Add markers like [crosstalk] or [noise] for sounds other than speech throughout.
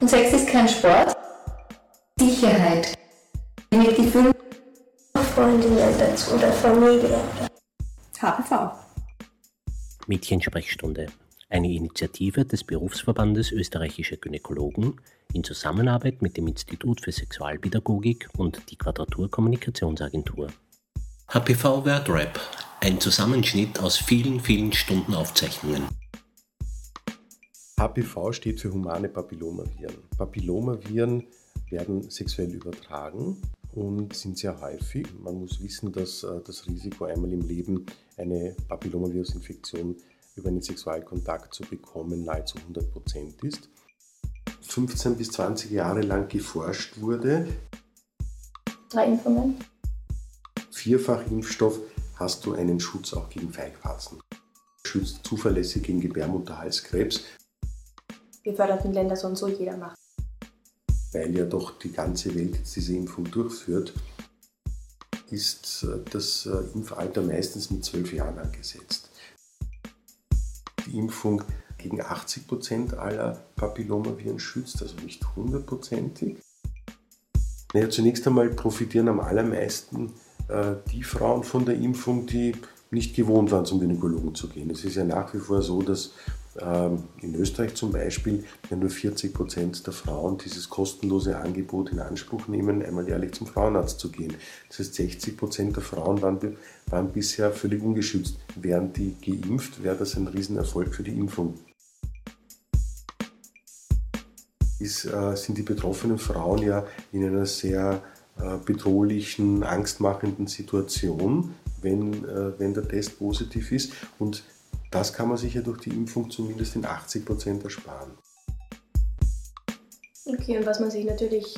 Und Sex ist kein Sport. Sicherheit. Mit Gefühl. Freundinnen dazu oder Familie. HPV. Mädchensprechstunde. Eine Initiative des Berufsverbandes österreichischer Gynäkologen in Zusammenarbeit mit dem Institut für Sexualpädagogik und die Quadratur Kommunikationsagentur. HPV Wordrap. Ein Zusammenschnitt aus vielen, vielen Stunden Aufzeichnungen. HPV steht für humane Papillomaviren. Papillomaviren werden sexuell übertragen und sind sehr häufig. Man muss wissen, dass äh, das Risiko, einmal im Leben eine Papillomavirusinfektion über einen Sexualkontakt zu bekommen, nahezu 100 Prozent ist. 15 bis 20 Jahre lang geforscht wurde. Drei Impfungen. Vierfachimpfstoff hast du einen Schutz auch gegen Feigwarzen. Schützt zuverlässig gegen Gebärmutterhalskrebs. Geförderten Länder so und so jeder macht weil ja doch die ganze Welt jetzt diese Impfung durchführt, ist äh, das äh, Impfalter meistens mit zwölf Jahren angesetzt. Die Impfung gegen 80 Prozent aller Papillomaviren schützt, also nicht hundertprozentig. Naja, zunächst einmal profitieren am allermeisten die Frauen von der Impfung, die nicht gewohnt waren, zum Gynäkologen zu gehen. Es ist ja nach wie vor so, dass ähm, in Österreich zum Beispiel ja nur 40 Prozent der Frauen dieses kostenlose Angebot in Anspruch nehmen, einmal jährlich zum Frauenarzt zu gehen. Das heißt, 60 Prozent der Frauen waren, waren bisher völlig ungeschützt. Wären die geimpft, wäre das ein Riesenerfolg für die Impfung. Ist, äh, sind die betroffenen Frauen ja in einer sehr äh, bedrohlichen, angstmachenden Situation, wenn, äh, wenn der Test positiv ist. Und das kann man sich ja durch die Impfung zumindest in 80 Prozent ersparen. Okay, und was man sich natürlich,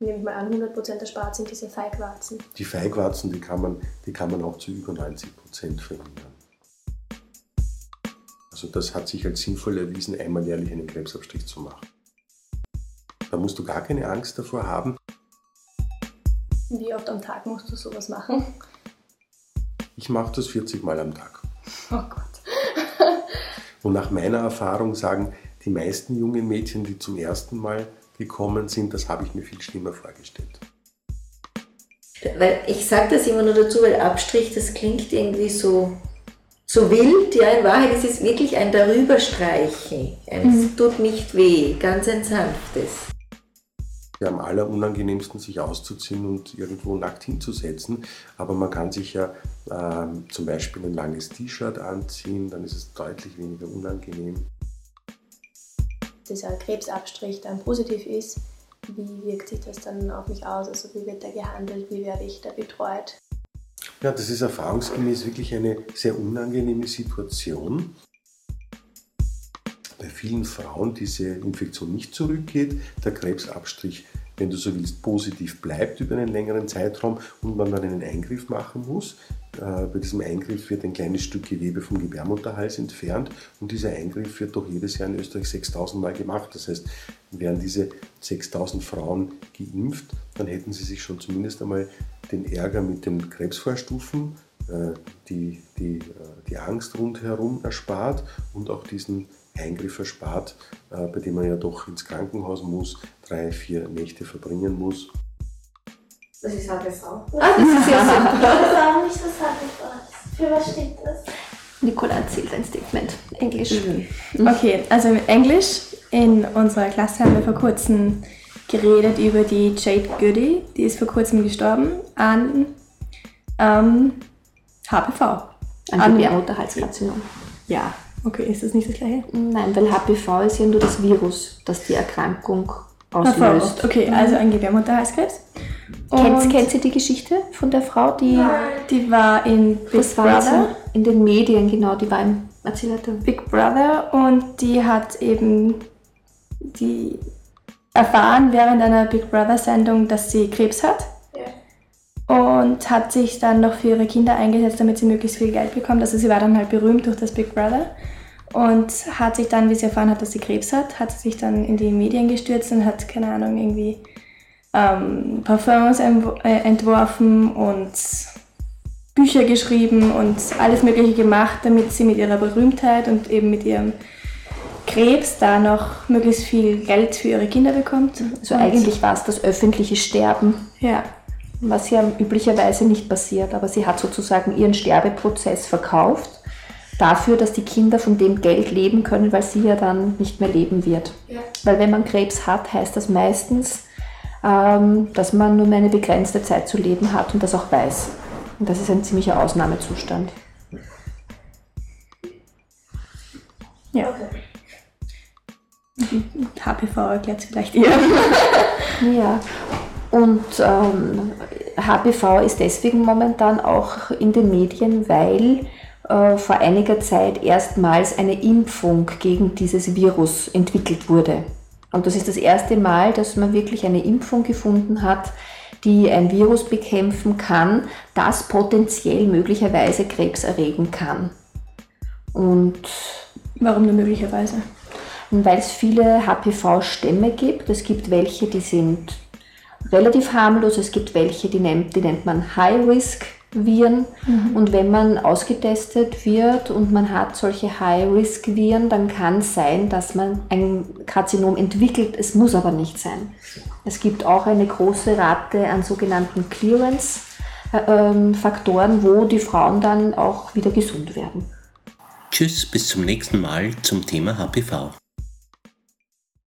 nehme ich mal an, 100 Prozent erspart, sind diese Feigwarzen. Die Feigwarzen, die kann man, die kann man auch zu über 90 Prozent verhindern. Also das hat sich als sinnvoll erwiesen, einmal jährlich einen Krebsabstrich zu machen. Da musst du gar keine Angst davor haben. Wie oft am Tag musst du sowas machen? Ich mache das 40 Mal am Tag. Oh Gott. Und nach meiner Erfahrung sagen die meisten jungen Mädchen, die zum ersten Mal gekommen sind, das habe ich mir viel schlimmer vorgestellt. Weil ich sage das immer nur dazu, weil Abstrich, das klingt irgendwie so, so wild. Ja, in Wahrheit ist es wirklich ein Darüberstreichen. Es mhm. tut nicht weh, ganz ein sanftes am allerunangenehmsten, sich auszuziehen und irgendwo nackt hinzusetzen. Aber man kann sich ja ähm, zum Beispiel ein langes T-Shirt anziehen, dann ist es deutlich weniger unangenehm. Dieser Krebsabstrich dann positiv ist, wie wirkt sich das dann auf mich aus? Also wie wird der gehandelt, wie werde ich da betreut? Ja, das ist erfahrungsgemäß wirklich eine sehr unangenehme Situation bei vielen Frauen diese Infektion nicht zurückgeht, der Krebsabstrich, wenn du so willst, positiv bleibt über einen längeren Zeitraum und man dann einen Eingriff machen muss. Äh, bei diesem Eingriff wird ein kleines Stück Gewebe vom Gebärmutterhals entfernt und dieser Eingriff wird doch jedes Jahr in Österreich 6000 Mal gemacht. Das heißt, wären diese 6000 Frauen geimpft, dann hätten sie sich schon zumindest einmal den Ärger mit den Krebsvorstufen, äh, die, die, äh, die Angst rundherum erspart und auch diesen Eingriff erspart, äh, bei dem man ja doch ins Krankenhaus muss, drei, vier Nächte verbringen muss. Das ist HPV. Ah, das ist ja [laughs] super. Das ist auch nicht das HPV. Für was steht das? Nicola erzählt ein Statement. Englisch. Mhm. Okay, also mit Englisch. In unserer Klasse haben wir vor kurzem geredet über die Jade Goody. Die ist vor kurzem gestorben an ähm, HPV. An Gebärmutterhalskarzinom. Ja, Okay, ist das nicht das gleiche? Nein, weil HPV ist ja nur das Virus, das die Erkrankung auslöst. Okay, also ein Gebärmutterhalskrebs. Kennt, kennt Sie die Geschichte von der Frau, die... Die war in Big Brother. in den Medien, genau, die war im... Erzähl Big Brother und die hat eben die erfahren während einer Big Brother Sendung, dass sie Krebs hat und hat sich dann noch für ihre Kinder eingesetzt, damit sie möglichst viel Geld bekommt. Also sie war dann halt berühmt durch das Big Brother und hat sich dann, wie sie erfahren hat, dass sie Krebs hat, hat sich dann in die Medien gestürzt und hat, keine Ahnung, irgendwie ähm, Parfums äh, entworfen und Bücher geschrieben und alles Mögliche gemacht, damit sie mit ihrer Berühmtheit und eben mit ihrem Krebs da noch möglichst viel Geld für ihre Kinder bekommt. Also eigentlich war es das öffentliche Sterben, Ja, was ja üblicherweise nicht passiert, aber sie hat sozusagen ihren Sterbeprozess verkauft dafür, dass die Kinder von dem Geld leben können, weil sie ja dann nicht mehr leben wird. Weil wenn man Krebs hat, heißt das meistens, ähm, dass man nur eine begrenzte Zeit zu leben hat und das auch weiß. Und das ist ein ziemlicher Ausnahmezustand. ja. HPV erklärt es vielleicht eher. [laughs] Ja, und ähm, HPV ist deswegen momentan auch in den Medien, weil äh, vor einiger Zeit erstmals eine Impfung gegen dieses Virus entwickelt wurde. Und das ist das erste Mal, dass man wirklich eine Impfung gefunden hat, die ein Virus bekämpfen kann, das potenziell möglicherweise Krebs erregen kann. Und Warum nur möglicherweise? weil es viele HPV-Stämme gibt. Es gibt welche, die sind relativ harmlos, es gibt welche, die nennt, die nennt man High-Risk-Viren. Und wenn man ausgetestet wird und man hat solche High-Risk-Viren, dann kann es sein, dass man ein Karzinom entwickelt. Es muss aber nicht sein. Es gibt auch eine große Rate an sogenannten Clearance-Faktoren, wo die Frauen dann auch wieder gesund werden. Tschüss, bis zum nächsten Mal zum Thema HPV.